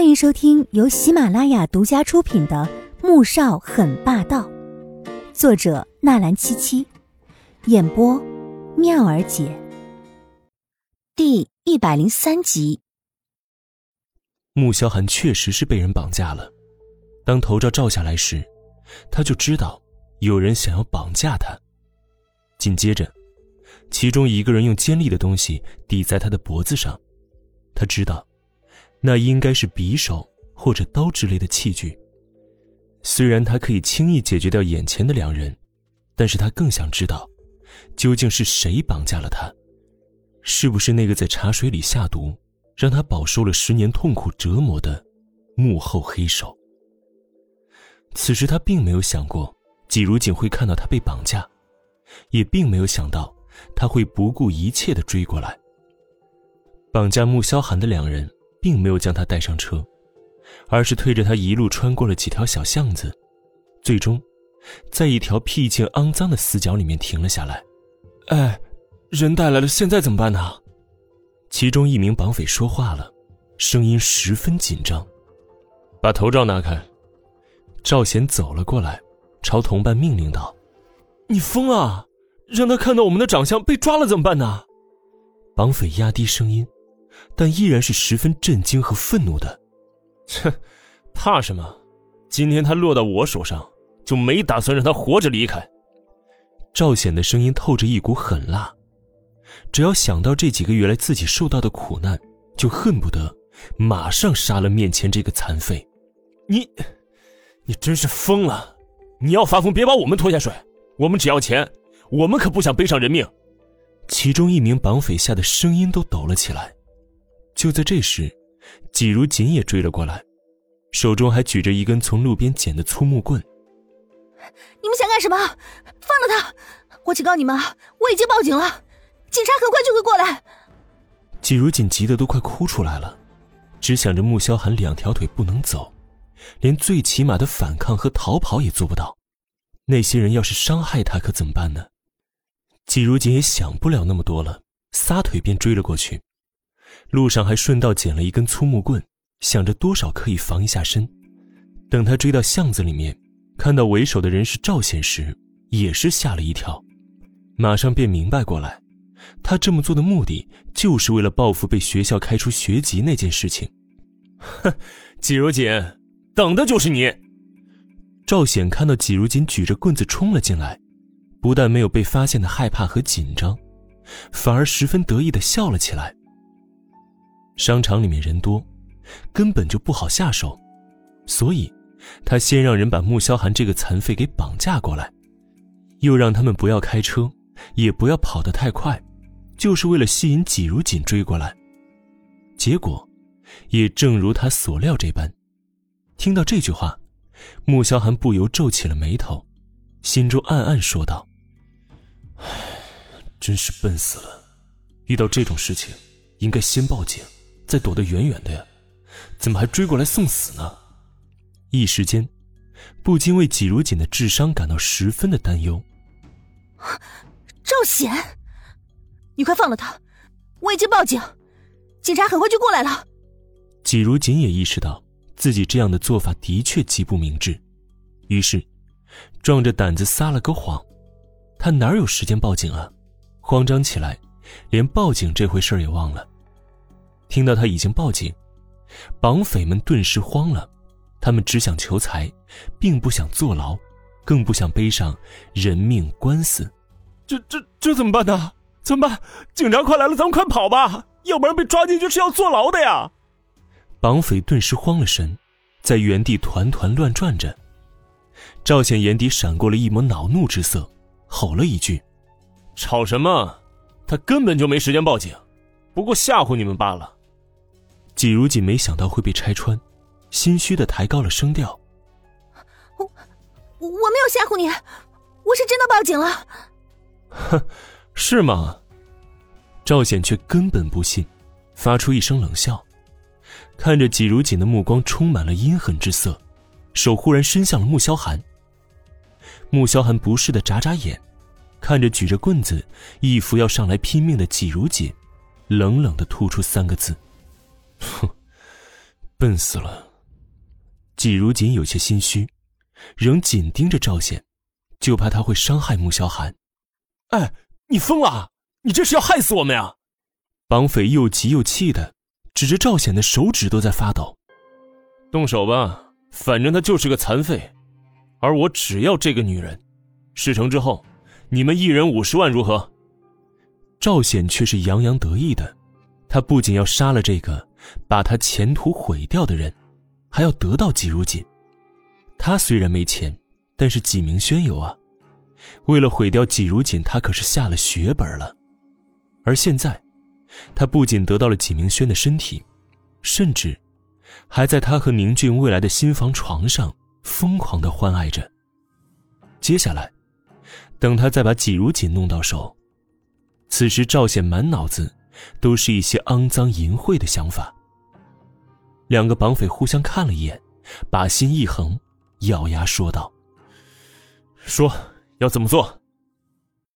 欢迎收听由喜马拉雅独家出品的《穆少很霸道》，作者纳兰七七，演播妙儿姐。第一百零三集。穆萧寒确实是被人绑架了。当头罩照下来时，他就知道有人想要绑架他。紧接着，其中一个人用尖利的东西抵在他的脖子上，他知道。那应该是匕首或者刀之类的器具。虽然他可以轻易解决掉眼前的两人，但是他更想知道，究竟是谁绑架了他？是不是那个在茶水里下毒，让他饱受了十年痛苦折磨的幕后黑手？此时他并没有想过季如锦会看到他被绑架，也并没有想到他会不顾一切的追过来。绑架穆萧寒的两人。并没有将他带上车，而是推着他一路穿过了几条小巷子，最终，在一条僻静肮脏的死角里面停了下来。哎，人带来了，现在怎么办呢？其中一名绑匪说话了，声音十分紧张：“把头罩拿开。”赵显走了过来，朝同伴命令道：“你疯了！让他看到我们的长相，被抓了怎么办呢？”绑匪压低声音。但依然是十分震惊和愤怒的，切，怕什么？今天他落到我手上，就没打算让他活着离开。赵显的声音透着一股狠辣，只要想到这几个月来自己受到的苦难，就恨不得马上杀了面前这个残废。你，你真是疯了！你要发疯，别把我们拖下水。我们只要钱，我们可不想背上人命。其中一名绑匪吓得声音都抖了起来。就在这时，季如锦也追了过来，手中还举着一根从路边捡的粗木棍。你们想干什么？放了他！我警告你们，我已经报警了，警察很快就会过来。季如锦急得都快哭出来了，只想着穆萧寒两条腿不能走，连最起码的反抗和逃跑也做不到，那些人要是伤害他，可怎么办呢？季如锦也想不了那么多了，撒腿便追了过去。路上还顺道捡了一根粗木棍，想着多少可以防一下身。等他追到巷子里面，看到为首的人是赵显时，也是吓了一跳，马上便明白过来，他这么做的目的就是为了报复被学校开除学籍那件事情。哼，季如锦，等的就是你。赵显看到季如锦举着棍子冲了进来，不但没有被发现的害怕和紧张，反而十分得意的笑了起来。商场里面人多，根本就不好下手，所以，他先让人把穆萧寒这个残废给绑架过来，又让他们不要开车，也不要跑得太快，就是为了吸引季如锦追过来。结果，也正如他所料这般，听到这句话，穆萧寒不由皱起了眉头，心中暗暗说道：“唉，真是笨死了，遇到这种事情，应该先报警。”再躲得远远的呀，怎么还追过来送死呢？一时间，不禁为季如锦的智商感到十分的担忧。赵显，你快放了他！我已经报警，警察很快就过来了。季如锦也意识到自己这样的做法的确极不明智，于是，壮着胆子撒了个谎。他哪有时间报警啊？慌张起来，连报警这回事也忘了。听到他已经报警，绑匪们顿时慌了。他们只想求财，并不想坐牢，更不想背上人命官司。这、这、这怎么办呢？怎么办？警察快来了，咱们快跑吧！要不然被抓进去是要坐牢的呀！绑匪顿时慌了神，在原地团团乱转着。赵显眼底闪过了一抹恼怒之色，吼了一句：“吵什么？他根本就没时间报警，不过吓唬你们罢了。”季如锦没想到会被拆穿，心虚的抬高了声调：“我我没有吓唬你，我是真的报警了。”“哼，是吗？”赵显却根本不信，发出一声冷笑，看着季如锦的目光充满了阴狠之色，手忽然伸向了穆萧寒。穆萧寒不适的眨眨眼，看着举着棍子，一副要上来拼命的季如锦，冷冷的吐出三个字。哼，笨死了。季如锦有些心虚，仍紧盯着赵显，就怕他会伤害穆萧寒。哎，你疯了！你这是要害死我们呀！绑匪又急又气的指着赵显的手指都在发抖。动手吧，反正他就是个残废，而我只要这个女人。事成之后，你们一人五十万，如何？赵显却是洋洋得意的，他不仅要杀了这个把他前途毁掉的人，还要得到季如锦。他虽然没钱，但是纪明轩有啊。为了毁掉季如锦，他可是下了血本了。而现在，他不仅得到了纪明轩的身体，甚至还在他和宁俊未来的新房床上疯狂的欢爱着。接下来，等他再把季如锦弄到手。此时，赵显满脑子都是一些肮脏淫秽的想法。两个绑匪互相看了一眼，把心一横，咬牙说道：“说要怎么做？”